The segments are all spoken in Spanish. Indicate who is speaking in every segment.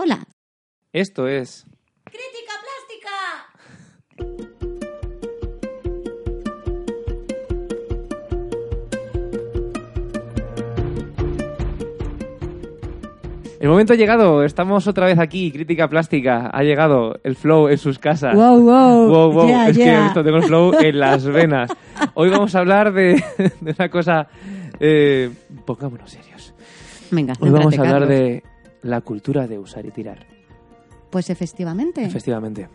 Speaker 1: Hola.
Speaker 2: Esto es
Speaker 1: Crítica plástica.
Speaker 2: El momento ha llegado, estamos otra vez aquí, Crítica Plástica, ha llegado el flow en sus casas.
Speaker 1: Wow, wow.
Speaker 2: Wow, wow,
Speaker 1: Yeah,
Speaker 2: es que
Speaker 1: yeah.
Speaker 2: he visto, tengo el flow en las venas. Hoy vamos a hablar de, de una cosa, eh, pongámonos serios.
Speaker 1: Venga,
Speaker 2: Hoy vamos a hablar
Speaker 1: Carlos.
Speaker 2: de la cultura de usar y tirar,
Speaker 1: Pues efectivamente.
Speaker 2: efectivamente.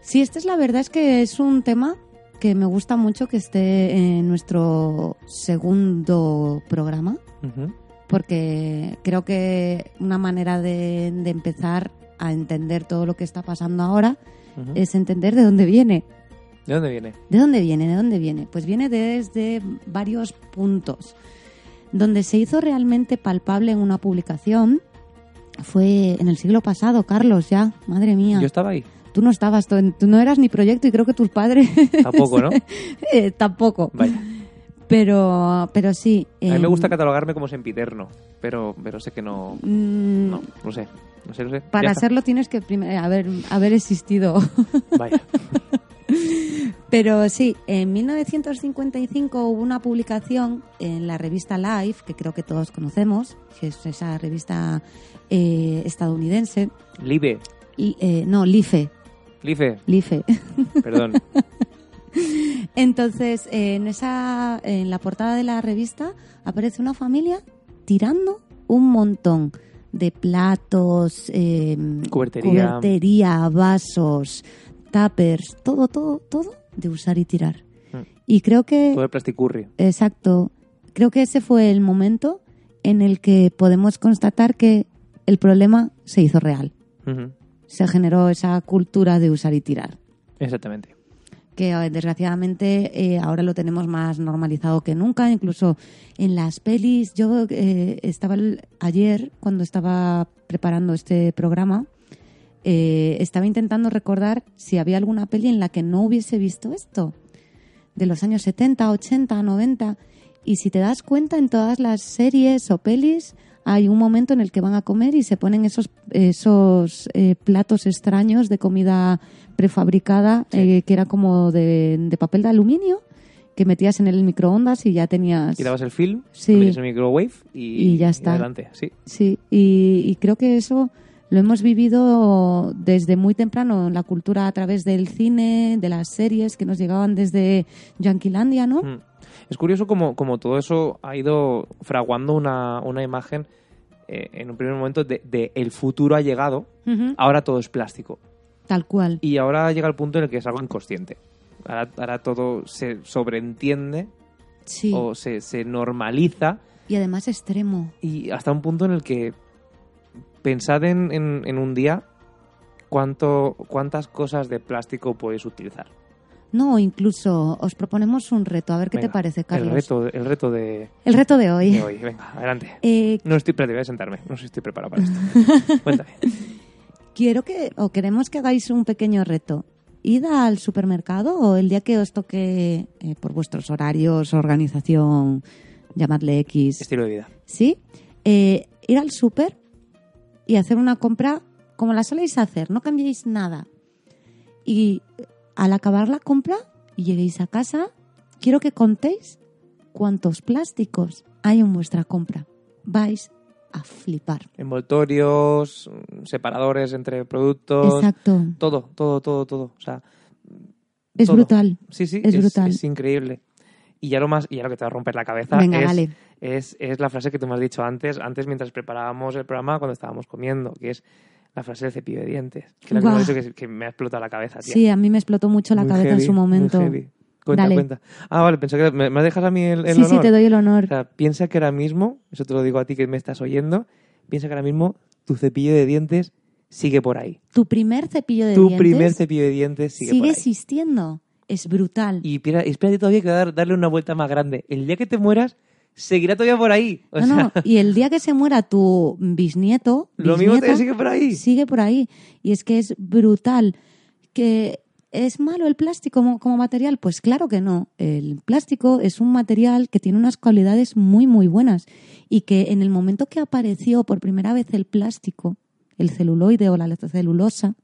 Speaker 1: Sí, esta es la verdad, es que es un tema que me gusta mucho que esté en nuestro segundo programa, porque creo que una manera de, de empezar a entender todo lo que está pasando ahora es entender de dónde viene.
Speaker 2: ¿De dónde viene?
Speaker 1: ¿De dónde viene? ¿De dónde viene? Pues viene desde varios puntos. Donde se hizo realmente palpable en una publicación fue en el siglo pasado, Carlos, ya, madre mía.
Speaker 2: Yo estaba ahí,
Speaker 1: Tú no estabas, tú no eras ni proyecto y creo que tus padres
Speaker 2: tampoco, ¿no?
Speaker 1: eh, tampoco.
Speaker 2: Vaya.
Speaker 1: Pero, pero sí.
Speaker 2: A mí me
Speaker 1: em,
Speaker 2: gusta catalogarme como sempiterno, pero, pero sé que no,
Speaker 1: mm,
Speaker 2: no, no sé, no sé, no sé.
Speaker 1: Para serlo tienes que primero haber, haber existido.
Speaker 2: Vaya.
Speaker 1: Pero sí, en 1955 hubo una publicación en la revista Life, que creo que todos conocemos, que es esa revista eh, estadounidense.
Speaker 2: Libe,
Speaker 1: Y, eh, no, Life.
Speaker 2: Life,
Speaker 1: Life.
Speaker 2: perdón.
Speaker 1: Entonces, eh, en, esa, en la portada de la revista aparece una familia tirando un montón de platos, eh,
Speaker 2: Cubertería.
Speaker 1: cubertería, vasos, tuppers, todo, todo, todo de usar y tirar.
Speaker 2: Mm.
Speaker 1: Y creo que,
Speaker 2: Todo el plasticurri.
Speaker 1: exacto, creo que ese fue el momento en el que podemos constatar que el problema se hizo real. Se generó esa cultura de usar y tirar
Speaker 2: Exactamente.
Speaker 1: que eh, desgraciadamente eh, ahora lo tenemos más normalizado que nunca, incluso en las pelis. Yo eh, estaba ayer, cuando estaba preparando este programa, eh, estaba intentando recordar si había alguna peli en la que no hubiese visto esto, de los años 70, 80, 90. Y si te das cuenta, en todas las series o pelis hay un momento en el que van a comer y se ponen esos, esos eh, platos extraños de comida prefabricada,
Speaker 2: Sí.
Speaker 1: eh, que era como de, de papel de aluminio, que metías en el microondas y ya tenías...
Speaker 2: Quitabas el film,
Speaker 1: Sí.
Speaker 2: metías el microwave y,
Speaker 1: Y ya está.
Speaker 2: adelante, sí.
Speaker 1: Sí, y, y creo que eso lo hemos vivido desde muy temprano en la cultura a través del cine, de las series que nos llegaban desde Yanquilandia, ¿no?
Speaker 2: Mm. Es curioso como, como todo eso ha ido fraguando una, una imagen eh, en un primer momento de, de el futuro ha llegado,
Speaker 1: Ujú,
Speaker 2: ahora todo es plástico.
Speaker 1: Tal cual.
Speaker 2: Y ahora llega el punto en el que es algo inconsciente. Ahora, ahora todo se sobreentiende
Speaker 1: Sí.
Speaker 2: o se, se normaliza
Speaker 1: Y además extremo.
Speaker 2: y hasta un punto en el que pensad en, en- en un día cuánto, cuántas cosas de plástico podéis utilizar.
Speaker 1: No, incluso os proponemos un reto. A ver qué te parece, Carlos.
Speaker 2: El reto, el reto de,
Speaker 1: El reto de hoy.
Speaker 2: de hoy. Venga, adelante.
Speaker 1: Eh,
Speaker 2: No estoy, espérate, voy a sentarme. No sé si estoy preparado para esto. Cuéntame.
Speaker 1: quiero que, o queremos que hagáis un pequeño reto. Id al supermercado o el día que os toque, eh, por vuestros horarios, organización, llamadle X,
Speaker 2: Estilo de vida.
Speaker 1: ¿sí? Eh, ir al súper y hacer una compra como la soléis hacer, no cambiéis nada. Y al acabar la compra y lleguéis a casa, quiero que contéis cuántos plásticos hay en vuestra compra. Vais a flipar.
Speaker 2: Envoltorios, separadores entre productos.
Speaker 1: Exacto.
Speaker 2: Todo, todo, todo, todo. O sea,
Speaker 1: Es
Speaker 2: todo.
Speaker 1: brutal.
Speaker 2: Sí, sí,
Speaker 1: Es brutal.
Speaker 2: es increíble. Y ya lo más, y ya lo que te va a romper la cabeza
Speaker 1: Venga,
Speaker 2: es, es, es la frase que tú me has dicho antes, antes mientras preparábamos el programa cuando estábamos comiendo, que es la frase del cepillo de dientes. Que es la que me, has dicho que, que me ha explotado la cabeza, tía.
Speaker 1: Sí, a mí me explotó mucho la
Speaker 2: Muy
Speaker 1: cabeza en su
Speaker 2: muy
Speaker 1: momento.
Speaker 2: heavy. Cuenta,
Speaker 1: Dale.
Speaker 2: cuenta. Ah, vale, pensé que me, me dejas a mí el, el
Speaker 1: sí,
Speaker 2: honor.
Speaker 1: sí, te doy el
Speaker 2: O
Speaker 1: honor.
Speaker 2: sea, piensa que ahora mismo, eso te lo digo a ti que me estás oyendo, piensa que ahora mismo tu cepillo de dientes sigue por ahí.
Speaker 1: Tu primer cepillo de
Speaker 2: tu
Speaker 1: dientes
Speaker 2: primer cepillo de dientes sigue,
Speaker 1: sigue
Speaker 2: por ahí.
Speaker 1: existiendo. Es brutal.
Speaker 2: Y espera- espérate todavía que dar, darle una vuelta más grande. El día que te mueras, seguirá todavía por ahí. O
Speaker 1: no,
Speaker 2: sea,
Speaker 1: no, y el día que se muera tu bisnieto,
Speaker 2: lo mismo sigue por ahí.
Speaker 1: sigue por ahí. Y es que es brutal. Que ¿Es malo el plástico como, como material? Pues claro que no. El plástico es un material que tiene unas cualidades muy, muy buenas y que en el momento que apareció por primera vez el plástico el celuloide o la celulosa,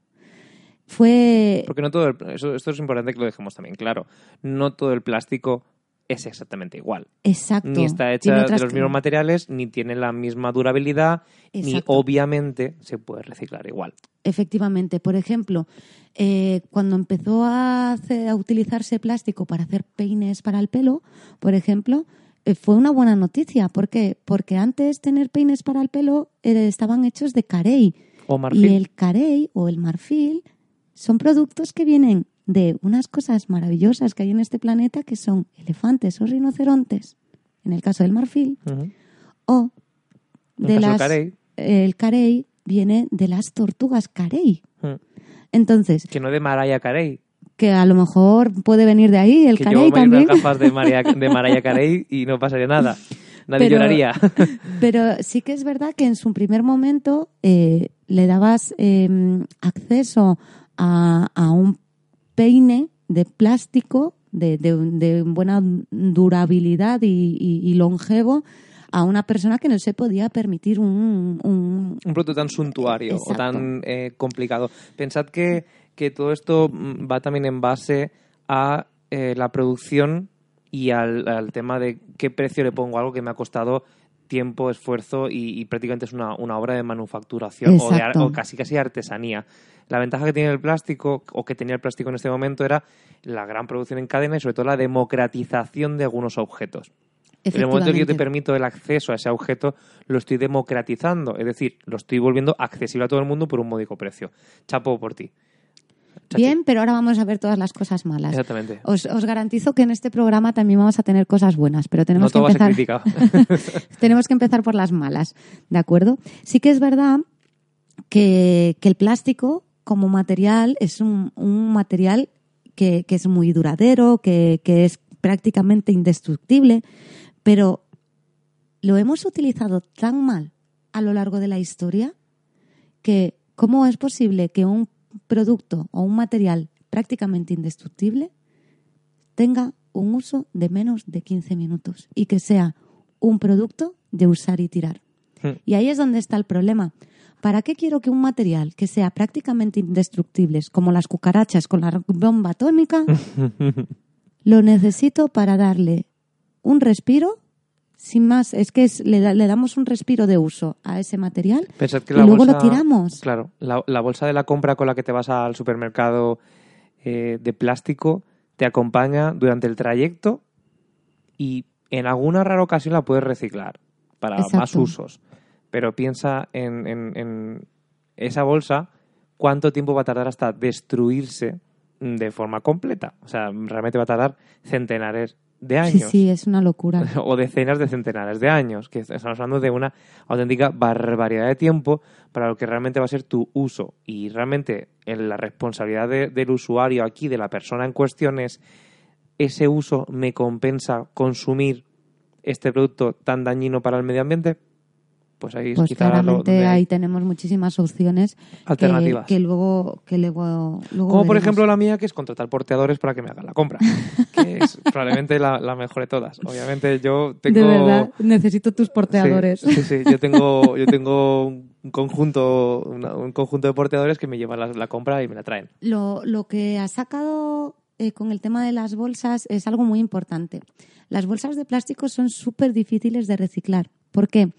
Speaker 1: fue...
Speaker 2: Porque no todo el- eso- esto es importante que lo dejemos también claro. No todo el plástico es exactamente igual.
Speaker 1: Exacto.
Speaker 2: Ni está hecha de los mismos materiales, ni tiene la misma durabilidad, ni obviamente se puede reciclar igual.
Speaker 1: Efectivamente. Por ejemplo, eh, cuando empezó a, hacer- a utilizarse plástico para hacer peines para el pelo, por ejemplo, eh, fue una buena noticia. ¿Por qué? Porque antes tener peines para el pelo eh, estaban hechos de carey.
Speaker 2: O marfil.
Speaker 1: Y el carey o el marfil son productos que vienen de unas cosas maravillosas que hay en este planeta que son elefantes o rinocerontes, en el caso del marfil, o de las
Speaker 2: carey.
Speaker 1: el carey viene de las tortugas carey. Entonces,
Speaker 2: Que no de Mariah Carey.
Speaker 1: que a lo mejor puede venir de ahí el
Speaker 2: que yo
Speaker 1: carey
Speaker 2: me pongo
Speaker 1: también.
Speaker 2: unas gafas de Mariah, de Mariah Carey y no pasaría nada. Nadie
Speaker 1: Pero-
Speaker 2: lloraría.
Speaker 1: Pero sí que es verdad que en su primer momento eh, le dabas eh, acceso a, a un peine de plástico de, de- de buena durabilidad y, y- y longevo a una persona que no se podía permitir un, un-
Speaker 2: un producto tan suntuario o tan eh, complicado. Pensad que, que todo esto mm, va también en base a eh, la producción y al, al tema de qué precio le pongo a algo que me ha costado tiempo, esfuerzo y, y prácticamente es una, una obra de manufacturación o, de o casi casi artesanía. La ventaja que tiene el plástico o que tenía el plástico en este momento era la gran producción en cadena y sobre todo la democratización de algunos objetos. En el momento en que yo te permito el acceso a ese objeto, lo estoy democratizando. Es decir, lo estoy volviendo accesible a todo el mundo por un módico precio. Chapo por ti. Chachi.
Speaker 1: Bien, pero ahora vamos a ver todas las cosas malas.
Speaker 2: Exactamente.
Speaker 1: Os, os garantizo que en este programa también vamos a tener cosas buenas, pero
Speaker 2: No
Speaker 1: tenemos que
Speaker 2: a ser
Speaker 1: empezar. tenemos que empezar por las malas, ¿de acuerdo? Sí que es verdad que, que el plástico como material es un, un material que, que es muy duradero, que, que es prácticamente indestructible, pero lo hemos utilizado tan mal a lo largo de la historia que ¿cómo es posible que un producto o un material prácticamente indestructible tenga un uso de menos de 15 minutos y que sea un producto de usar y tirar?
Speaker 2: Hmm.
Speaker 1: Y ahí es donde está el problema. ¿Para qué quiero que un material que sea prácticamente indestructible, como las cucarachas con la bomba atómica, lo necesito para darle un respiro? Sin más, es que es- le, da- le damos un respiro de uso a ese material
Speaker 2: Pensad que
Speaker 1: y
Speaker 2: la
Speaker 1: luego lo
Speaker 2: bolsa-
Speaker 1: tiramos.
Speaker 2: Claro, la, la bolsa de la compra con la que te vas al supermercado eh, de plástico te acompaña durante el trayecto y en alguna rara ocasión la puedes reciclar para
Speaker 1: Exacto.
Speaker 2: más usos. Pero piensa en, en- en esa bolsa, cuánto tiempo va a tardar hasta destruirse de forma completa. O sea, realmente va a tardar centenares de
Speaker 1: Sí,
Speaker 2: años
Speaker 1: sí, es una locura.
Speaker 2: o decenas de centenares de años, que estamos hablando de una auténtica barbaridad de tiempo para lo que realmente va a ser tu uso. Y realmente en la responsabilidad de- del usuario aquí, de la persona en cuestión, es ese uso me compensa consumir este producto tan dañino para el medio ambiente. Pues ahí es
Speaker 1: Pues
Speaker 2: quizá lo-
Speaker 1: claramente
Speaker 2: hay
Speaker 1: ahí tenemos muchísimas opciones
Speaker 2: alternativas.
Speaker 1: que luego que luego, luego
Speaker 2: Como por ejemplo la mía, que es contratar porteadores para que me hagan la compra, que es probablemente la, la mejor de todas. Obviamente yo tengo...
Speaker 1: De verdad, necesito tus porteadores.
Speaker 2: Sí, sí, sí. Yo tengo, yo tengo un conjunto, una- un conjunto de porteadores que me llevan la, la compra y me la traen.
Speaker 1: Lo, lo que has sacado eh, con el tema de las bolsas es algo muy importante. Las bolsas de plástico son súper difíciles de reciclar. ¿Por qué?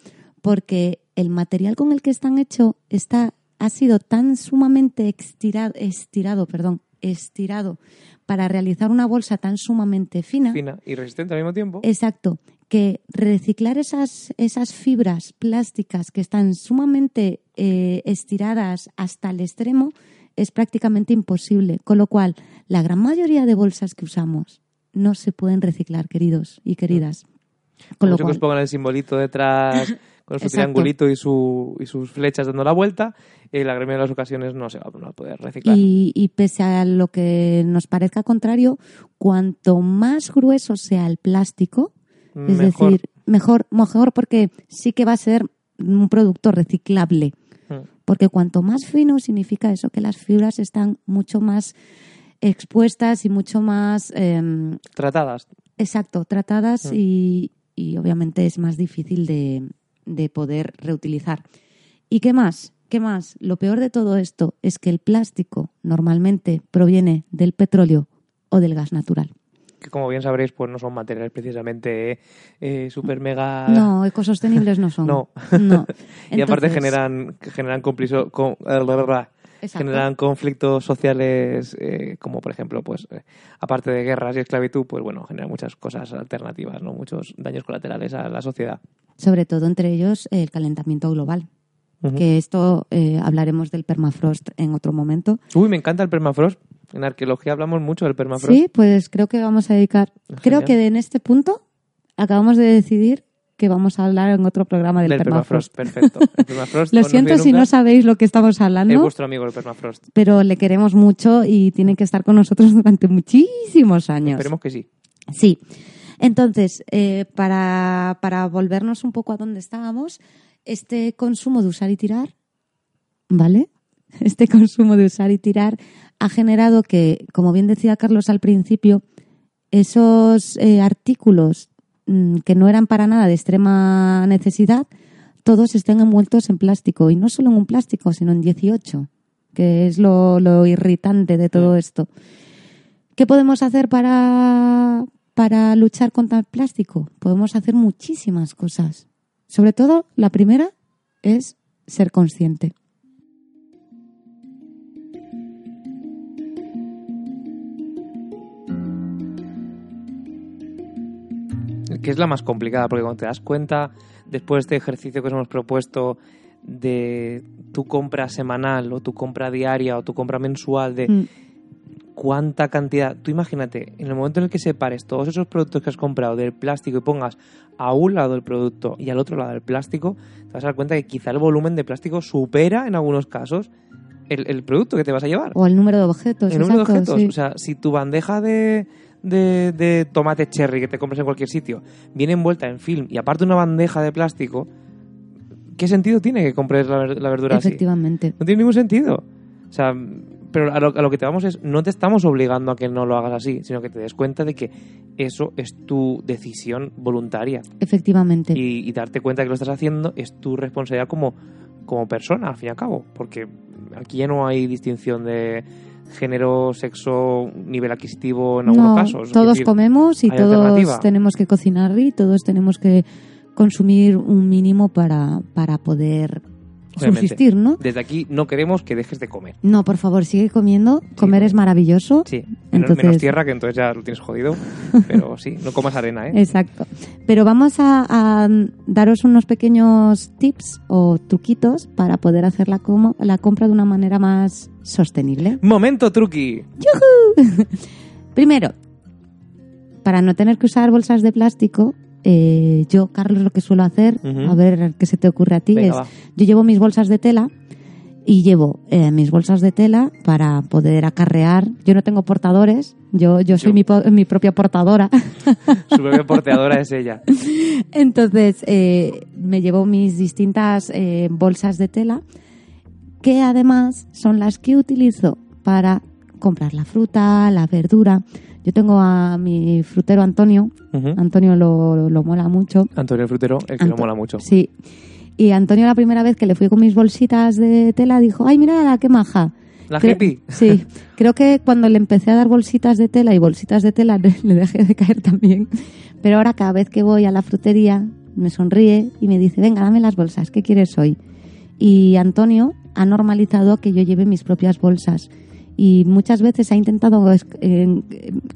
Speaker 1: Porque el material con el que están hechos está, ha sido tan sumamente estirado, estirado, perdón, estirado para realizar una bolsa tan sumamente fina.
Speaker 2: Fina y resistente al mismo tiempo.
Speaker 1: Exacto, que reciclar esas, esas fibras plásticas que están sumamente eh, estiradas hasta el extremo es prácticamente imposible. Con lo cual, la gran mayoría de bolsas que usamos no se pueden reciclar, queridos y queridas. Con lo
Speaker 2: Mucho que os
Speaker 1: cual,
Speaker 2: pongan el simbolito detrás con su
Speaker 1: Exacto.
Speaker 2: triangulito y, su, y sus flechas dando la vuelta, y la mayoría de las ocasiones no se va a poder reciclar.
Speaker 1: y, y pese a lo que nos parezca contrario, cuanto más grueso sea el plástico, es
Speaker 2: Mejor.
Speaker 1: decir, mejor, mejor porque sí que va a ser un producto reciclable.
Speaker 2: Mm.
Speaker 1: Porque cuanto más fino significa eso, que las fibras están mucho más expuestas y mucho más, eh,
Speaker 2: Tratadas.
Speaker 1: exacto, tratadas
Speaker 2: Mm.
Speaker 1: y, y obviamente es más difícil de, de poder reutilizar. ¿Y qué más? ¿Qué más? Lo peor de todo esto es que el plástico normalmente proviene del petróleo o del gas natural.
Speaker 2: Que como bien sabréis, pues no son materiales precisamente eh, super mega...
Speaker 1: No, ecosostenibles no son.
Speaker 2: No.
Speaker 1: No.
Speaker 2: y aparte generan, generan compliso- con- eh,
Speaker 1: exacto.
Speaker 2: generan conflictos sociales eh, como por ejemplo pues eh, aparte de guerras y esclavitud pues bueno generan muchas cosas alternativas no muchos daños colaterales a la sociedad
Speaker 1: Sobre todo entre ellos el calentamiento global.
Speaker 2: Ujú.
Speaker 1: Que esto eh, hablaremos del permafrost en otro momento.
Speaker 2: uy me encanta el permafrost en arqueología hablamos mucho del permafrost
Speaker 1: Sí, pues creo que vamos a dedicar. Creo
Speaker 2: Genial.
Speaker 1: que en este punto acabamos de decidir que vamos a hablar en otro programa del,
Speaker 2: del
Speaker 1: permafrost.
Speaker 2: perfecto el permafrost
Speaker 1: Lo siento si
Speaker 2: nunca.
Speaker 1: no sabéis lo que estamos hablando.
Speaker 2: es vuestro amigo el permafrost
Speaker 1: pero le queremos mucho y tiene que estar con nosotros durante muchísimos años.
Speaker 2: esperemos que sí
Speaker 1: Sí. Entonces, eh, para, para volvernos un poco a donde estábamos, este consumo de usar y tirar, ¿vale? Este consumo de usar y tirar ha generado que, como bien decía Carlos al principio, esos eh, artículos mm, que no eran para nada de extrema necesidad, todos estén envueltos en plástico. Y no solo en un plástico, sino en 18, que es lo, lo irritante de todo esto. ¿Qué podemos hacer para, para luchar contra el plástico? Podemos hacer muchísimas cosas. Sobre todo, la primera es ser consciente.
Speaker 2: que es la más complicada, porque cuando te das cuenta, después de este ejercicio que os hemos propuesto, de tu compra semanal o tu compra diaria o tu compra mensual, de
Speaker 1: Mm,
Speaker 2: cuánta cantidad. Tú imagínate, en el momento en el que separes todos esos productos que has comprado del plástico y pongas a un lado el producto y al otro lado el plástico, te vas a dar cuenta que quizá el volumen de plástico supera en algunos casos el, el producto que te vas a llevar.
Speaker 1: O el número de objetos.
Speaker 2: el número de objetos.
Speaker 1: sí.
Speaker 2: O sea, si tu bandeja de, de, de tomate cherry que te compras en cualquier sitio viene envuelta en film y aparte una bandeja de plástico, ¿qué sentido tiene que compres la, la verdura así?
Speaker 1: Efectivamente.
Speaker 2: No tiene ningún sentido. O sea, pero a lo, a lo que te vamos es, no te estamos obligando a que no lo hagas así, sino que te des cuenta de que eso es tu decisión voluntaria.
Speaker 1: Efectivamente.
Speaker 2: Y, y darte cuenta que lo estás haciendo es tu responsabilidad como, como persona, al fin y al cabo. Porque aquí ya no hay distinción de género, sexo, nivel adquisitivo en algunos
Speaker 1: No,
Speaker 2: casos.
Speaker 1: Todos
Speaker 2: decir,
Speaker 1: comemos y todos tenemos que cocinar y todos tenemos que consumir un mínimo para, para poder
Speaker 2: Obviamente.
Speaker 1: subsistir, ¿no?
Speaker 2: Desde aquí no queremos que dejes de comer.
Speaker 1: No, por favor, sigue comiendo. Comer es maravilloso.
Speaker 2: Sí, menos,
Speaker 1: Entonces-
Speaker 2: menos tierra, que entonces ya lo tienes jodido. Pero sí, no comas arena, ¿eh?
Speaker 1: Exacto. Pero vamos a, a daros unos pequeños tips o truquitos para poder hacer la, como- la compra de una manera más sostenible.
Speaker 2: Momento truqui.
Speaker 1: Primero, para no tener que usar bolsas de plástico, eh, yo, Carlos, lo que suelo hacer, a ver qué se te ocurre a ti,
Speaker 2: Venga,
Speaker 1: es,
Speaker 2: va.
Speaker 1: yo llevo mis bolsas de tela y llevo eh, mis bolsas de tela para poder acarrear. Yo no tengo portadores, yo, yo soy
Speaker 2: Yo.
Speaker 1: Mi, mi propia portadora.
Speaker 2: Su propia porteadora es ella.
Speaker 1: Entonces, eh, me llevo mis distintas eh, bolsas de tela, que además son las que utilizo para comprar la fruta, la verdura. Yo tengo a mi frutero Antonio. Antonio lo, lo mola mucho.
Speaker 2: Antonio el Frutero, el que lo mola mucho.
Speaker 1: Sí. Y Antonio la primera vez que le fui con mis bolsitas de tela dijo, ay, mira, qué maja.
Speaker 2: La hippie.
Speaker 1: Sí, creo que cuando le empecé a dar bolsitas de tela y bolsitas de tela le dejé de caer también. Pero ahora cada vez que voy a la frutería me sonríe y me dice, venga, dame las bolsas, ¿qué quieres hoy? Y Antonio ha normalizado que yo lleve mis propias bolsas. Y muchas veces ha intentado eh,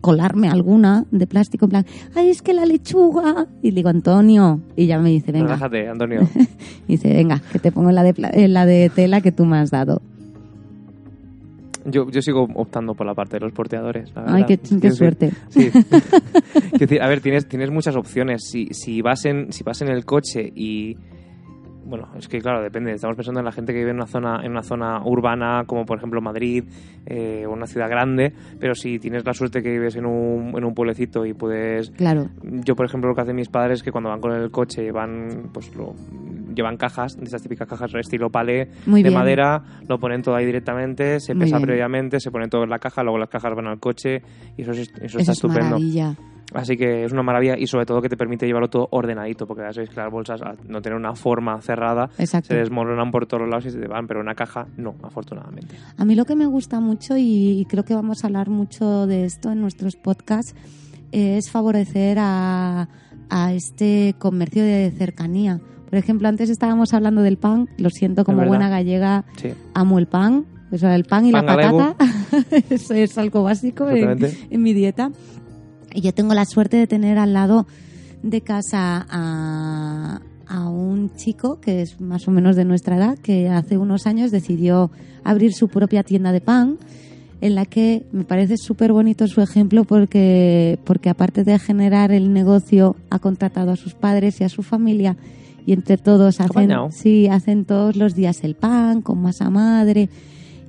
Speaker 1: colarme alguna de plástico en plan, ay, es que la lechuga. Y digo, Antonio. Y ya me dice, venga.
Speaker 2: Relájate, Antonio.
Speaker 1: Y dice, venga, que te pongo en la de, en la de tela que tú me has dado.
Speaker 2: Yo, yo sigo optando por la parte de los porteadores. la
Speaker 1: Ay, qué, qué suerte.
Speaker 2: Sí. A ver, tienes, tienes muchas opciones. Si, si, vas en, si vas en el coche y. Bueno, es que claro, depende. Estamos pensando en la gente que vive en una zona, en una zona urbana, como por ejemplo Madrid, eh, o una ciudad grande. Pero si tienes la suerte que vives en un, en un pueblecito y puedes
Speaker 1: Claro.
Speaker 2: yo, por ejemplo, lo que hacen mis padres es que cuando van con el coche van, pues lo, llevan cajas, de estas típicas cajas estilo palé
Speaker 1: Muy
Speaker 2: de
Speaker 1: bien.
Speaker 2: madera, lo ponen todo ahí directamente, se
Speaker 1: Muy
Speaker 2: pesa
Speaker 1: bien.
Speaker 2: previamente, se pone todo en la caja, luego las cajas van al coche y eso, es- eso,
Speaker 1: Eso
Speaker 2: está
Speaker 1: es
Speaker 2: estupendo.
Speaker 1: maravilla.
Speaker 2: Así que es una maravilla y sobre todo que te permite llevarlo todo ordenadito, porque ya sabéis que las bolsas al no tener una forma cerrada
Speaker 1: Exacto.
Speaker 2: se desmoronan por todos lados y se te van, pero una caja no, afortunadamente.
Speaker 1: A mí lo que me gusta mucho, y creo que vamos a hablar mucho de esto en nuestros podcasts, es favorecer a, a este comercio de cercanía. Por ejemplo, antes estábamos hablando del pan, lo siento, como buena gallega,
Speaker 2: Sí,
Speaker 1: amo el pan. O sea, el pan y
Speaker 2: Pan
Speaker 1: la patata eso es algo básico en mi dieta. Y yo tengo la suerte de tener al lado de casa a, a un chico que es más o menos de nuestra edad, que hace unos años decidió abrir su propia tienda de pan, en la que me parece súper bonito su ejemplo porque, porque aparte de generar el negocio, ha contratado a sus padres y a su familia y entre todos hacen, sí, hacen todos los días el pan con masa madre.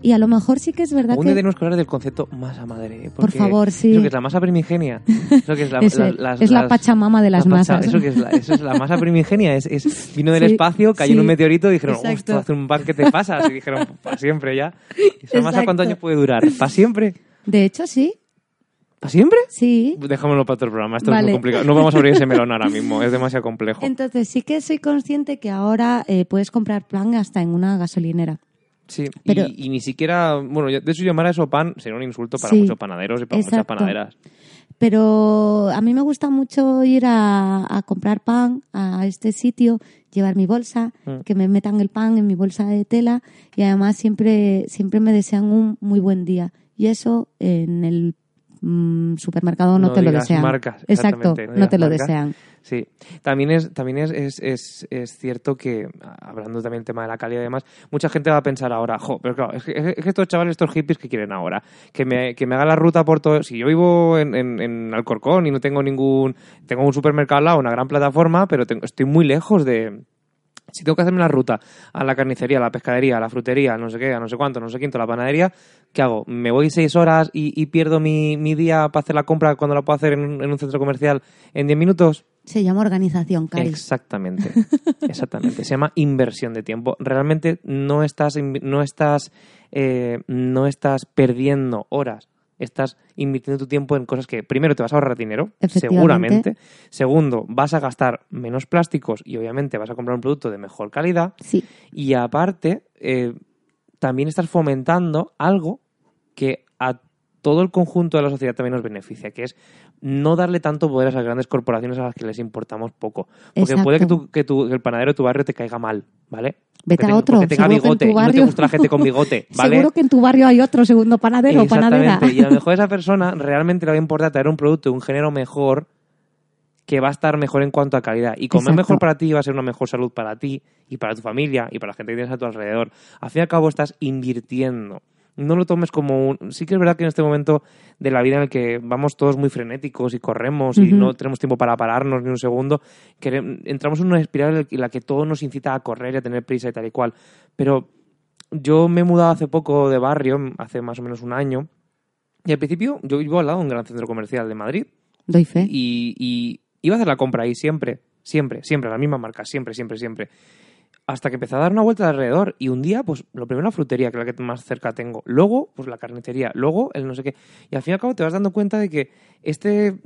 Speaker 1: Y a lo mejor sí que es verdad
Speaker 2: día
Speaker 1: que...
Speaker 2: tenemos que hablar del concepto masa madre. ¿eh?
Speaker 1: Por favor, sí.
Speaker 2: Eso que es la masa primigenia. Eso que es la,
Speaker 1: Es,
Speaker 2: la-
Speaker 1: el-
Speaker 2: las-
Speaker 1: es la
Speaker 2: las-
Speaker 1: pachamama de las
Speaker 2: la pacha-
Speaker 1: masas.
Speaker 2: Eso, que es la, eso es la masa primigenia. Es, es- vino del
Speaker 1: Sí,
Speaker 2: espacio, cayó en un meteorito y dijeron, ostras, hace un pan que te pasa. Y dijeron, para siempre ya. ¿Y esa masa cuántos años puede durar? ¿Para siempre?
Speaker 1: De hecho, sí,
Speaker 2: ¿Para siempre?
Speaker 1: sí.
Speaker 2: Dejámoslo para otro programa. Esto es muy complicado. No vamos a abrir ese melón ahora mismo. Es demasiado complejo.
Speaker 1: Entonces sí que soy consciente que ahora eh, puedes comprar pan hasta en una gasolinera.
Speaker 2: Sí,
Speaker 1: Pero-
Speaker 2: y, y ni siquiera, bueno, de hecho llamar a eso pan sería un insulto para
Speaker 1: Sí,
Speaker 2: muchos panaderos y para muchas panaderas.
Speaker 1: Pero a mí me gusta mucho ir a, a comprar pan a este sitio, llevar mi bolsa,
Speaker 2: Mm.
Speaker 1: que me metan el pan en mi bolsa de tela y además siempre, siempre me desean un muy buen día. Y eso en el mm, supermercado no,
Speaker 2: No
Speaker 1: te lo desean.
Speaker 2: marcas,
Speaker 1: Exacto,
Speaker 2: no
Speaker 1: no te lo desean.
Speaker 2: Sí, también es también es, es, es, es cierto que, hablando también del tema de la calidad y demás, mucha gente va a pensar ahora, jo, pero claro, es que, es que estos chavales, estos hippies que quieren ahora, que me, que me haga la ruta por todo, si yo vivo en, en, en Alcorcón y no tengo ningún, tengo un supermercado al lado, una gran plataforma, pero tengo- estoy muy lejos de, si tengo que hacerme la ruta a la carnicería, a la pescadería, a la frutería, a no sé qué, a no sé cuánto, no sé quinto, a la panadería, ¿qué hago? ¿Me voy seis horas y, y pierdo mi, mi día para hacer la compra cuando la puedo hacer en, un- en un centro comercial en 10 minutos?
Speaker 1: Se llama organización, Cari.
Speaker 2: Exactamente, exactamente. Se llama inversión de tiempo. Realmente no estás, no estás, eh, no estás perdiendo horas. Estás invirtiendo tu tiempo en cosas que, primero, te vas a ahorrar dinero, seguramente. Segundo, vas a gastar menos plásticos y, obviamente, vas a comprar un producto de mejor calidad.
Speaker 1: Sí,
Speaker 2: Y aparte, eh, también estás fomentando algo que todo el conjunto de la sociedad también nos beneficia, que es no darle tanto poder a esas grandes corporaciones a las que les importamos poco. Porque
Speaker 1: Exacto.
Speaker 2: puede que, tu- que, tu- que el panadero de tu barrio te caiga mal, ¿vale?
Speaker 1: Vete
Speaker 2: Porque
Speaker 1: a otro,
Speaker 2: Porque tenga
Speaker 1: que en
Speaker 2: bigote y no te gusta la gente con bigote, ¿vale?
Speaker 1: seguro que en tu barrio hay otro segundo panadero o panadera.
Speaker 2: Y a lo mejor a esa persona realmente le va a importar traer un producto de un género mejor que va a estar mejor en cuanto a calidad. Y comer
Speaker 1: Exacto.
Speaker 2: mejor para ti va a ser una mejor salud para ti y para tu familia y para la gente que tienes a tu alrededor. Al fin y al cabo estás invirtiendo. No lo tomes como un... Sí que es verdad que en este momento de la vida en el que vamos todos muy frenéticos y corremos y no tenemos tiempo para pararnos ni un segundo, quere- entramos en una espiral en la que todo nos incita a correr y a tener prisa y tal y cual. Pero yo me he mudado hace poco de barrio, hace más o menos un año, y al principio yo vivo al lado de un gran centro comercial de Madrid
Speaker 1: Doy fe.
Speaker 2: y, y iba a hacer la compra ahí siempre, siempre, siempre, la misma marca, siempre, siempre, siempre. Hasta que empecé a dar una vuelta de alrededor y un día, pues lo primero la frutería, que es la que más cerca tengo, luego, pues la carnicería, luego el no sé qué. Y al fin y al cabo te vas dando cuenta de que este,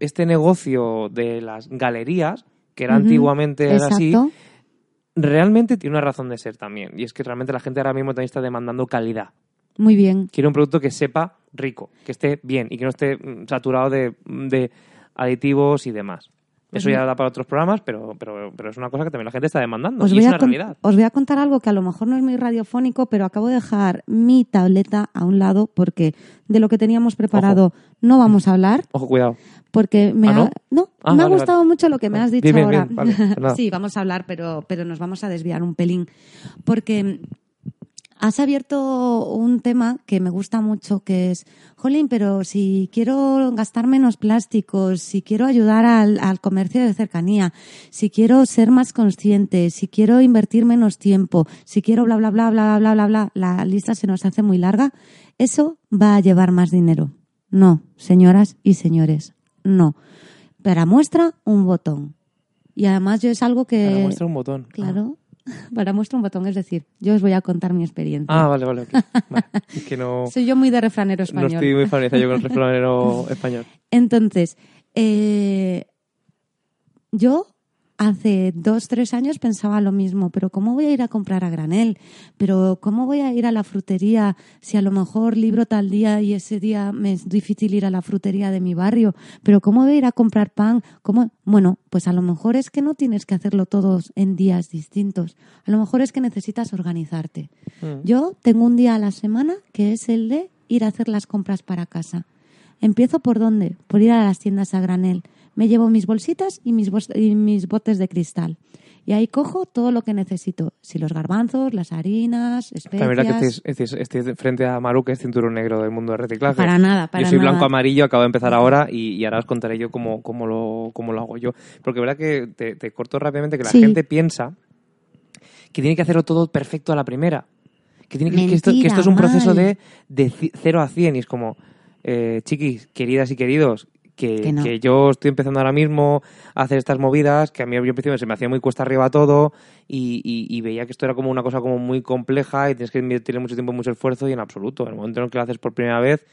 Speaker 2: este negocio de las galerías, que era antiguamente era así, realmente tiene una razón de ser también. Y es que realmente la gente ahora mismo también está demandando calidad.
Speaker 1: Muy bien.
Speaker 2: Quiere un producto que sepa rico, que esté bien y que no esté mm, saturado de, de aditivos y demás. Eso ya da para otros programas, pero, pero, pero es una cosa que también la gente está demandando
Speaker 1: Os
Speaker 2: y
Speaker 1: voy,
Speaker 2: es
Speaker 1: a
Speaker 2: una
Speaker 1: con-
Speaker 2: realidad.
Speaker 1: os voy a contar algo que a lo mejor no es muy radiofónico, pero acabo de dejar mi tableta a un lado porque de lo que teníamos preparado no vamos a hablar
Speaker 2: Ojo, cuidado.
Speaker 1: porque me
Speaker 2: ¿Ah,
Speaker 1: ha,
Speaker 2: no?
Speaker 1: no,
Speaker 2: Ah,
Speaker 1: me ha
Speaker 2: vale,
Speaker 1: gustado mucho lo que me has dicho
Speaker 2: Bien,
Speaker 1: ahora.
Speaker 2: bien, vale, pues
Speaker 1: sí, vamos a hablar, pero, pero nos vamos a desviar un pelín porque has abierto un tema que me gusta mucho, que es, jolín, pero si quiero gastar menos plásticos, si quiero ayudar al, al comercio de cercanía, si quiero ser más consciente, si quiero invertir menos tiempo, si quiero bla, bla, bla, bla, bla, bla, bla, la lista se nos hace muy larga, eso va a llevar más dinero. No, señoras y señores, no. Para muestra, un botón. Y además yo es algo que...
Speaker 2: Para muestra un botón.
Speaker 1: Claro, para muestra un botón, es decir, yo os voy a contar mi experiencia.
Speaker 2: Ah, vale, vale. ok. Vale. Es que no,
Speaker 1: Soy yo muy de refranero
Speaker 2: no
Speaker 1: español.
Speaker 2: estoy muy familiarizado yo con el refranero español.
Speaker 1: Entonces, eh, yo hace dos, tres años pensaba lo mismo, pero ¿cómo voy a ir a comprar a granel? Pero ¿cómo voy a ir a la frutería si a lo mejor libro tal día y ese día me es difícil ir a la frutería de mi barrio? Pero ¿cómo voy a ir a comprar pan? ¿Cómo? Bueno, pues a lo mejor es que no tienes que hacerlo todos en días distintos. A lo mejor es que necesitas organizarte.
Speaker 2: Mm.
Speaker 1: Yo tengo un día a la semana que es el de ir a hacer las compras para casa. Empiezo por dónde? Por ir a las tiendas a granel. Me llevo mis bolsitas y mis, y mis botes de cristal. Y ahí cojo todo lo que necesito. Si los garbanzos, las harinas,
Speaker 2: La verdad que
Speaker 1: especias...
Speaker 2: estés, frente a Maru, que es cinturón negro del mundo de reciclaje.
Speaker 1: Para nada, para
Speaker 2: Yo soy
Speaker 1: nada.
Speaker 2: blanco-amarillo, acabo de empezar ahora y, y ahora os contaré yo cómo, cómo, lo, cómo lo hago yo. Porque verdad que te, te corto rápidamente que la
Speaker 1: Sí.
Speaker 2: gente piensa que tiene que hacerlo todo perfecto a la primera. Que, tiene que, que esto, que esto es un proceso de, de 0 a 100 y es como, eh, chiquis, queridas y queridos, que,
Speaker 1: Que no.
Speaker 2: que yo estoy empezando ahora mismo a hacer estas movidas, que a mí al principio se me hacía muy cuesta arriba todo y, y- y veía que esto era como una cosa como muy compleja y tienes que invertir mucho tiempo, mucho esfuerzo y en absoluto. En el momento en el que lo haces por primera vez,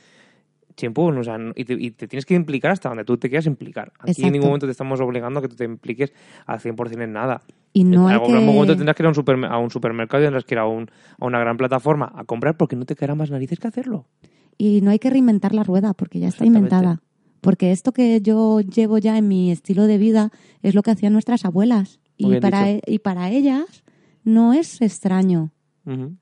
Speaker 2: chimpún, o sea, y te, y te tienes que implicar hasta donde tú te quieras implicar. Aquí en ningún momento te estamos obligando a que tú te impliques al 100% en nada.
Speaker 1: Y no
Speaker 2: en algún momento tendrás que ir a un, supermer- a un supermercado y tendrás que ir a, un- a una gran plataforma a comprar porque no te quedará más narices que hacerlo.
Speaker 1: Y no hay que reinventar la rueda porque ya está inventada. Porque esto que yo llevo ya en mi estilo de vida es lo que hacían nuestras abuelas.
Speaker 2: Muy
Speaker 1: Y para, e- y para ellas no es extraño.
Speaker 2: Ujú.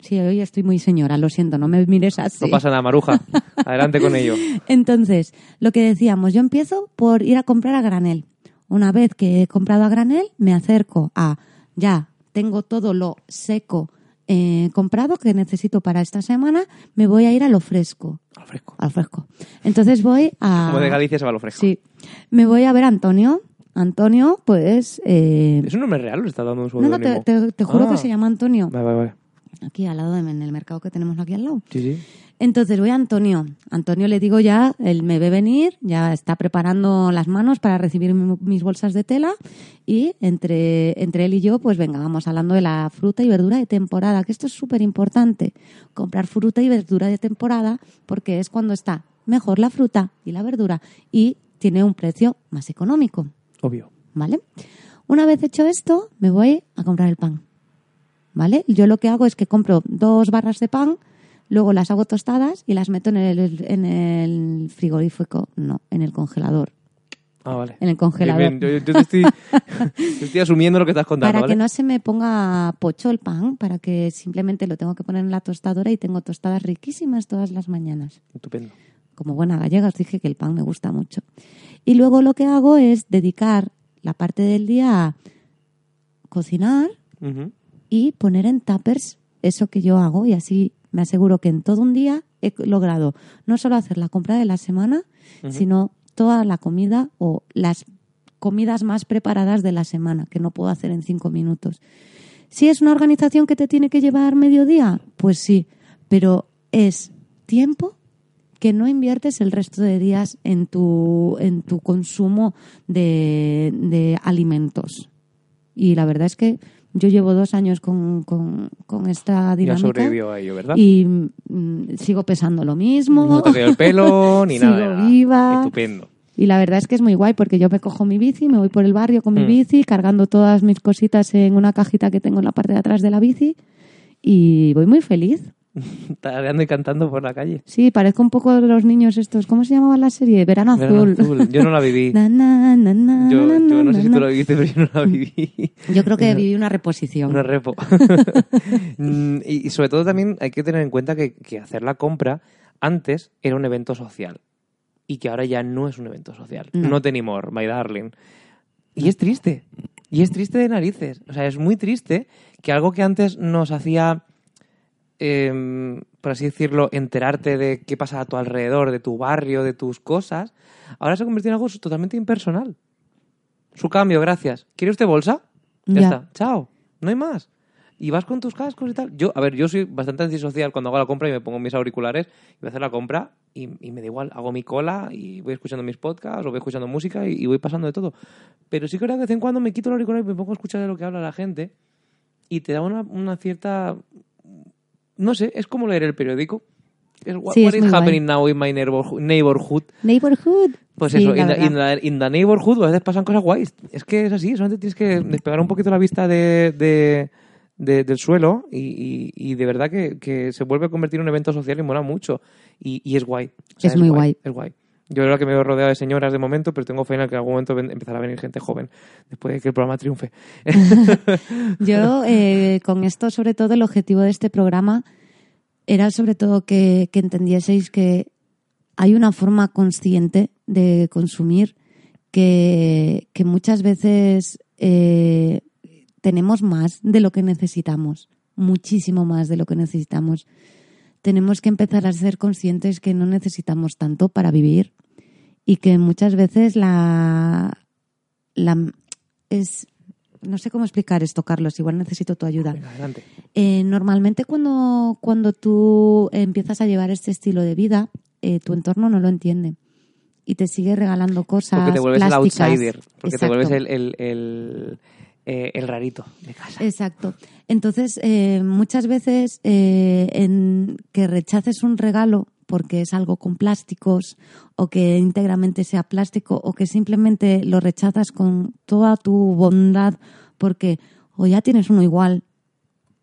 Speaker 1: Sí, hoy estoy muy señora, lo siento, no me mires así.
Speaker 2: No pasa nada, Maruja. Adelante con ello.
Speaker 1: Entonces, lo que decíamos, yo empiezo por ir a comprar a granel. Una vez que he comprado a granel, me acerco a, ya, tengo todo lo seco eh, comprado que necesito para esta semana, me voy a ir a lo fresco.
Speaker 2: Al fresco.
Speaker 1: Al fresco. Entonces voy a...
Speaker 2: Como de Galicia se va a lo fresco.
Speaker 1: Sí. Me voy a ver a Antonio. Antonio, pues... eh,
Speaker 2: ¿Es un nombre real o le está dando un
Speaker 1: No, no, te, te- te juro
Speaker 2: Ah.
Speaker 1: que se llama Antonio.
Speaker 2: Vale, vale, vale.
Speaker 1: Aquí al lado, de, en el mercado que tenemos aquí al lado.
Speaker 2: Sí, sí.
Speaker 1: Entonces voy a Antonio. Antonio le digo ya, él me ve venir, ya está preparando las manos para recibir mi- mis bolsas de tela y entre, entre él y yo, pues venga, vamos hablando de la fruta y verdura de temporada, que esto es súper importante. Comprar fruta y verdura de temporada porque es cuando está mejor la fruta y la verdura y tiene un precio más económico.
Speaker 2: Obvio.
Speaker 1: ¿vale? Una vez hecho esto, me voy a comprar el pan, ¿vale? Yo lo que hago es que compro dos barras de pan, luego las hago tostadas y las meto en el, en el frigorífico, no, en el congelador.
Speaker 2: Ah, vale.
Speaker 1: En el congelador.
Speaker 2: Bien, bien. Yo, yo te estoy, te estoy asumiendo lo que estás contando,
Speaker 1: Para
Speaker 2: ¿vale?
Speaker 1: que no se me ponga pocho el pan, para que simplemente lo tengo que poner en la tostadora y tengo tostadas riquísimas todas las mañanas.
Speaker 2: Estupendo.
Speaker 1: como buena gallega os dije que el pan me gusta mucho. Y luego lo que hago es dedicar la parte del día a cocinar y poner en tuppers eso que yo hago y así me aseguro que en todo un día he logrado no solo hacer la compra de la semana, sino toda la comida o las comidas más preparadas de la semana, que no puedo hacer en cinco minutos. Si es una organización que te tiene que llevar mediodía, pues sí, pero es tiempo que no inviertes el resto de días en tu, en tu consumo de, de alimentos. Y la verdad es que yo llevo dos años con, con, con esta
Speaker 2: Ya
Speaker 1: dinámica
Speaker 2: sobrevivió a ello, ¿verdad?
Speaker 1: y mm, sigo pesando lo mismo.
Speaker 2: No te el pelo ni nada.
Speaker 1: viva.
Speaker 2: Estupendo.
Speaker 1: Y la verdad es que es muy guay porque yo me cojo mi bici, me voy por el barrio con mi
Speaker 2: Mm.
Speaker 1: bici, cargando todas mis cositas en una cajita que tengo en la parte de atrás de la bici y voy muy feliz.
Speaker 2: Tarareando y cantando por la calle.
Speaker 1: Sí, parezco un poco de los niños estos. ¿Cómo se llamaba la serie? Verano
Speaker 2: Verano
Speaker 1: Azul.
Speaker 2: Yo no la viví.
Speaker 1: Na, na, na, na,
Speaker 2: Yo, no sé si tú la viviste, pero yo no la viví.
Speaker 1: Yo creo que viví una reposición.
Speaker 2: Una repo. Mm, y, y sobre todo también hay que tener en cuenta que, que hacer la compra antes era un evento social. Y que ahora ya no es un evento social.
Speaker 1: No.
Speaker 2: No, tenemos, my darling. Y es triste. Y es triste de narices. O sea, es muy triste que algo que antes nos hacía, em, por así decirlo, enterarte de qué pasa a tu alrededor, de tu barrio, de tus cosas, ahora se ha convertido en algo totalmente impersonal. Su cambio, gracias. ¿Quiere usted bolsa? Ya,
Speaker 1: Ya.
Speaker 2: está. Chao. No hay más. y vas con tus cascos y tal. Yo, a ver, yo soy bastante antisocial cuando hago la compra y me pongo mis auriculares y voy a hacer la compra y, y me da igual, hago mi cola y voy escuchando mis podcasts o voy escuchando música y, y voy pasando de todo. Pero sí que ahora de vez en cuando me quito el auricular y me pongo a escuchar de lo que habla la gente y te da una, una cierta... No sé, es como leer el periódico. Es, what
Speaker 1: Sí, es
Speaker 2: what is
Speaker 1: guay.
Speaker 2: happening now in my neighborhood? neighborhood?
Speaker 1: Neighborhood.
Speaker 2: Pues
Speaker 1: Sí,
Speaker 2: eso,
Speaker 1: la
Speaker 2: in, the, in the- in the neighborhood a veces pasan cosas guays. Es que es así, solamente tienes que despegar un poquito la vista de, de- de- del suelo y, y- y de verdad que, que se vuelve a convertir en un evento social y mola mucho. Y, y es guay. O sea,
Speaker 1: Es muy guay.
Speaker 2: Es guay. Yo creo que me veo rodeado de señoras de momento, pero tengo fe en que en algún momento empezará a venir gente joven, después de que el programa triunfe.
Speaker 1: Yo, eh, con esto, sobre todo, el objetivo de este programa era sobre todo que, que entendieseis que hay una forma consciente de consumir que, que muchas veces eh, tenemos más de lo que necesitamos, muchísimo más de lo que necesitamos. Tenemos que empezar a ser conscientes que no necesitamos tanto para vivir y que muchas veces la, la es no sé cómo explicar esto, Carlos, igual necesito tu ayuda.
Speaker 2: Venga, adelante.
Speaker 1: Eh, normalmente cuando, cuando tú empiezas a llevar este estilo de vida, eh, tu entorno no lo entiende y te sigue regalando cosas
Speaker 2: Porque te vuelves el outsider, porque te vuelves el, el, el, eh, el rarito de casa.
Speaker 1: Exacto. Entonces, eh, muchas veces eh, en que rechaces un regalo porque es algo con plásticos o que íntegramente sea plástico o que simplemente lo rechazas con toda tu bondad porque o ya tienes uno igual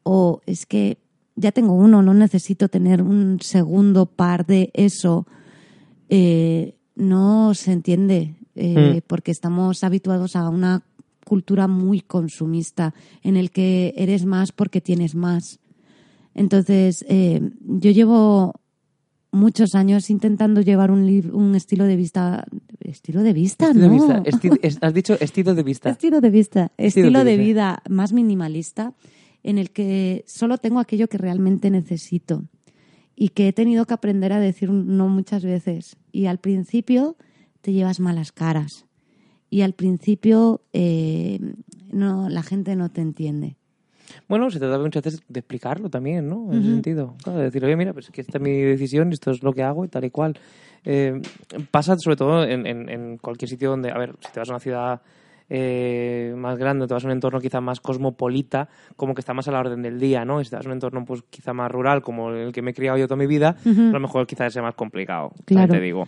Speaker 1: o es que ya tengo uno, no necesito tener un segundo par de eso, eh, no se entiende eh,
Speaker 2: Mm.
Speaker 1: porque estamos habituados a una cultura muy consumista en el que eres más porque tienes más. Entonces, eh, yo llevo muchos años intentando llevar un, estilo de vista. ¿Estilo de vista?
Speaker 2: Estilo de
Speaker 1: no.
Speaker 2: vista. Esti- es- has dicho estilo de vista.
Speaker 1: Estilo de vista.
Speaker 2: Estilo
Speaker 1: Estilo,
Speaker 2: de
Speaker 1: de
Speaker 2: vista.
Speaker 1: vida más minimalista en el que solo tengo aquello que realmente necesito y que he tenido que aprender a decir no muchas veces. Y al principio te llevas malas caras. Y al principio eh, no, la gente no te entiende.
Speaker 2: Bueno, se trata muchas veces de explicarlo también, ¿no? En ese sentido. Claro, de decir, oye, mira, pues que esta es mi decisión, esto es lo que hago y tal y cual. Eh, pasa sobre todo en, en- en cualquier sitio donde, a ver, si te vas a una ciudad eh, más grande, te vas a un entorno quizá más cosmopolita, como que está más a la orden del día, ¿no? Y si te vas a un entorno pues quizá más rural, como el que me he criado yo toda mi vida, a lo mejor quizás sea más complicado,
Speaker 1: Claro.
Speaker 2: te digo.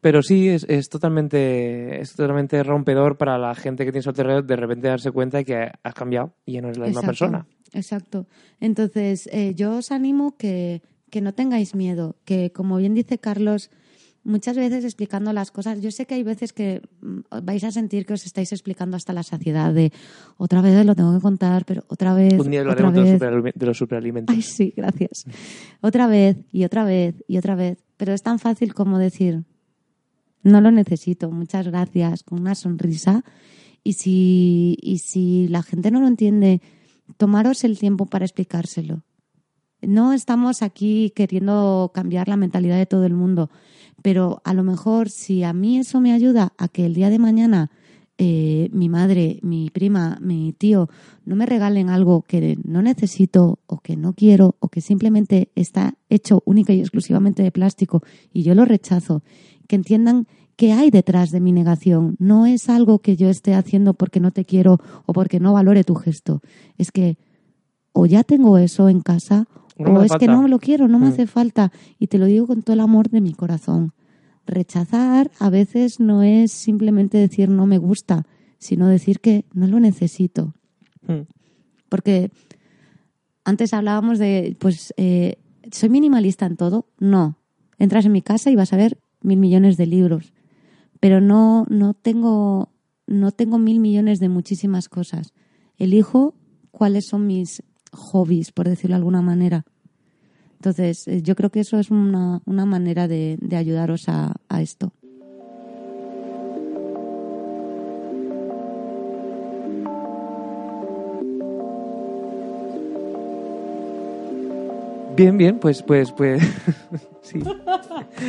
Speaker 2: Pero sí, es, es totalmente es totalmente rompedor para la gente que tienes a tu alrededor de repente darse cuenta de que has cambiado y ya no eres la misma persona.
Speaker 1: Exacto. Entonces, eh, yo os animo que, que no tengáis miedo, que como bien dice Carlos, muchas veces explicando las cosas, yo sé que hay veces que mm, vais a sentir que os estáis explicando hasta la saciedad de otra vez lo tengo que contar, pero otra vez,
Speaker 2: Un día
Speaker 1: otra
Speaker 2: hablaremos de los superalimentos.
Speaker 1: Ay, sí, gracias. Otra vez y otra vez y otra vez. Pero es tan fácil como decir, no lo necesito, muchas gracias, con una sonrisa. Y si, y si la gente no lo entiende, tomaros el tiempo para explicárselo. No estamos aquí queriendo cambiar la mentalidad de todo el mundo, pero a lo mejor si a mí eso me ayuda a que el día de mañana eh, mi madre, mi prima, mi tío no me regalen algo que no necesito o que no quiero o que simplemente está hecho única y exclusivamente de plástico y yo lo rechazo, que entiendan qué hay detrás de mi negación. No es algo que yo esté haciendo porque no te quiero o porque no valore tu gesto. Es que o ya tengo eso en casa
Speaker 2: No
Speaker 1: o es que no lo quiero, no me
Speaker 2: Mm.
Speaker 1: hace falta. Y te lo digo con todo el amor de mi corazón. Rechazar a veces no es simplemente decir no me gusta, sino decir que no lo necesito.
Speaker 2: Mm.
Speaker 1: Porque antes hablábamos de, pues, eh, ¿soy minimalista en todo? No. Entras en mi casa y vas a ver mil millones de libros. Pero no, no, tengo, no tengo mil millones de muchísimas cosas. Elijo cuáles son mis hobbies, por decirlo de alguna manera. Entonces, eh, yo creo que eso es una, una manera de, de ayudaros a, a esto.
Speaker 2: Bien, bien, pues, pues, pues. sí.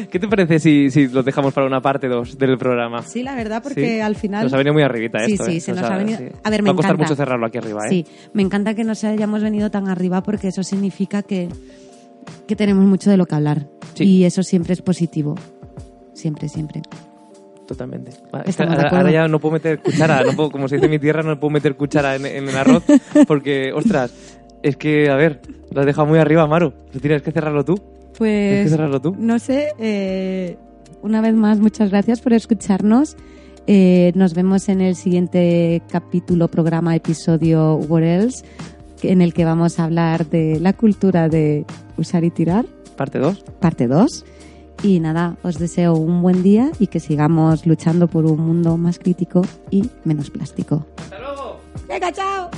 Speaker 2: ¿Qué te parece si, si lo dejamos para una parte 2 del programa?
Speaker 1: Sí, la verdad, porque
Speaker 2: Sí.
Speaker 1: al final...
Speaker 2: Nos ha venido muy arribita
Speaker 1: Sí,
Speaker 2: esto.
Speaker 1: sí,
Speaker 2: ¿eh?
Speaker 1: se nos ha venido-
Speaker 2: sí.
Speaker 1: A ver, me
Speaker 2: Va a costar
Speaker 1: encanta.
Speaker 2: mucho cerrarlo aquí arriba, ¿eh?
Speaker 1: Sí, me encanta que nos hayamos venido tan arriba porque eso significa que, que tenemos mucho de lo que hablar.
Speaker 2: Sí.
Speaker 1: Y eso siempre es positivo. Siempre, siempre.
Speaker 2: Totalmente. Ahora, ya no puedo meter cuchara, no puedo, como se dice en mi tierra, no puedo meter cuchara en, en el arroz porque, ostras, es que, a ver, lo has dejado muy arriba, Maru. Tienes que cerrarlo tú. Tienes que
Speaker 1: Pues,
Speaker 2: cerrarlo tú.
Speaker 1: no sé, eh, una vez más, muchas gracias por escucharnos. Eh, nos vemos en el siguiente capítulo, programa, episodio What Else, en el que vamos a hablar de la cultura de usar y tirar.
Speaker 2: Parte 2.
Speaker 1: parte 2. Y nada, os deseo un buen día y que sigamos luchando por un mundo más crítico y menos plástico.
Speaker 2: ¡Hasta luego!
Speaker 1: ¡Venga, chao!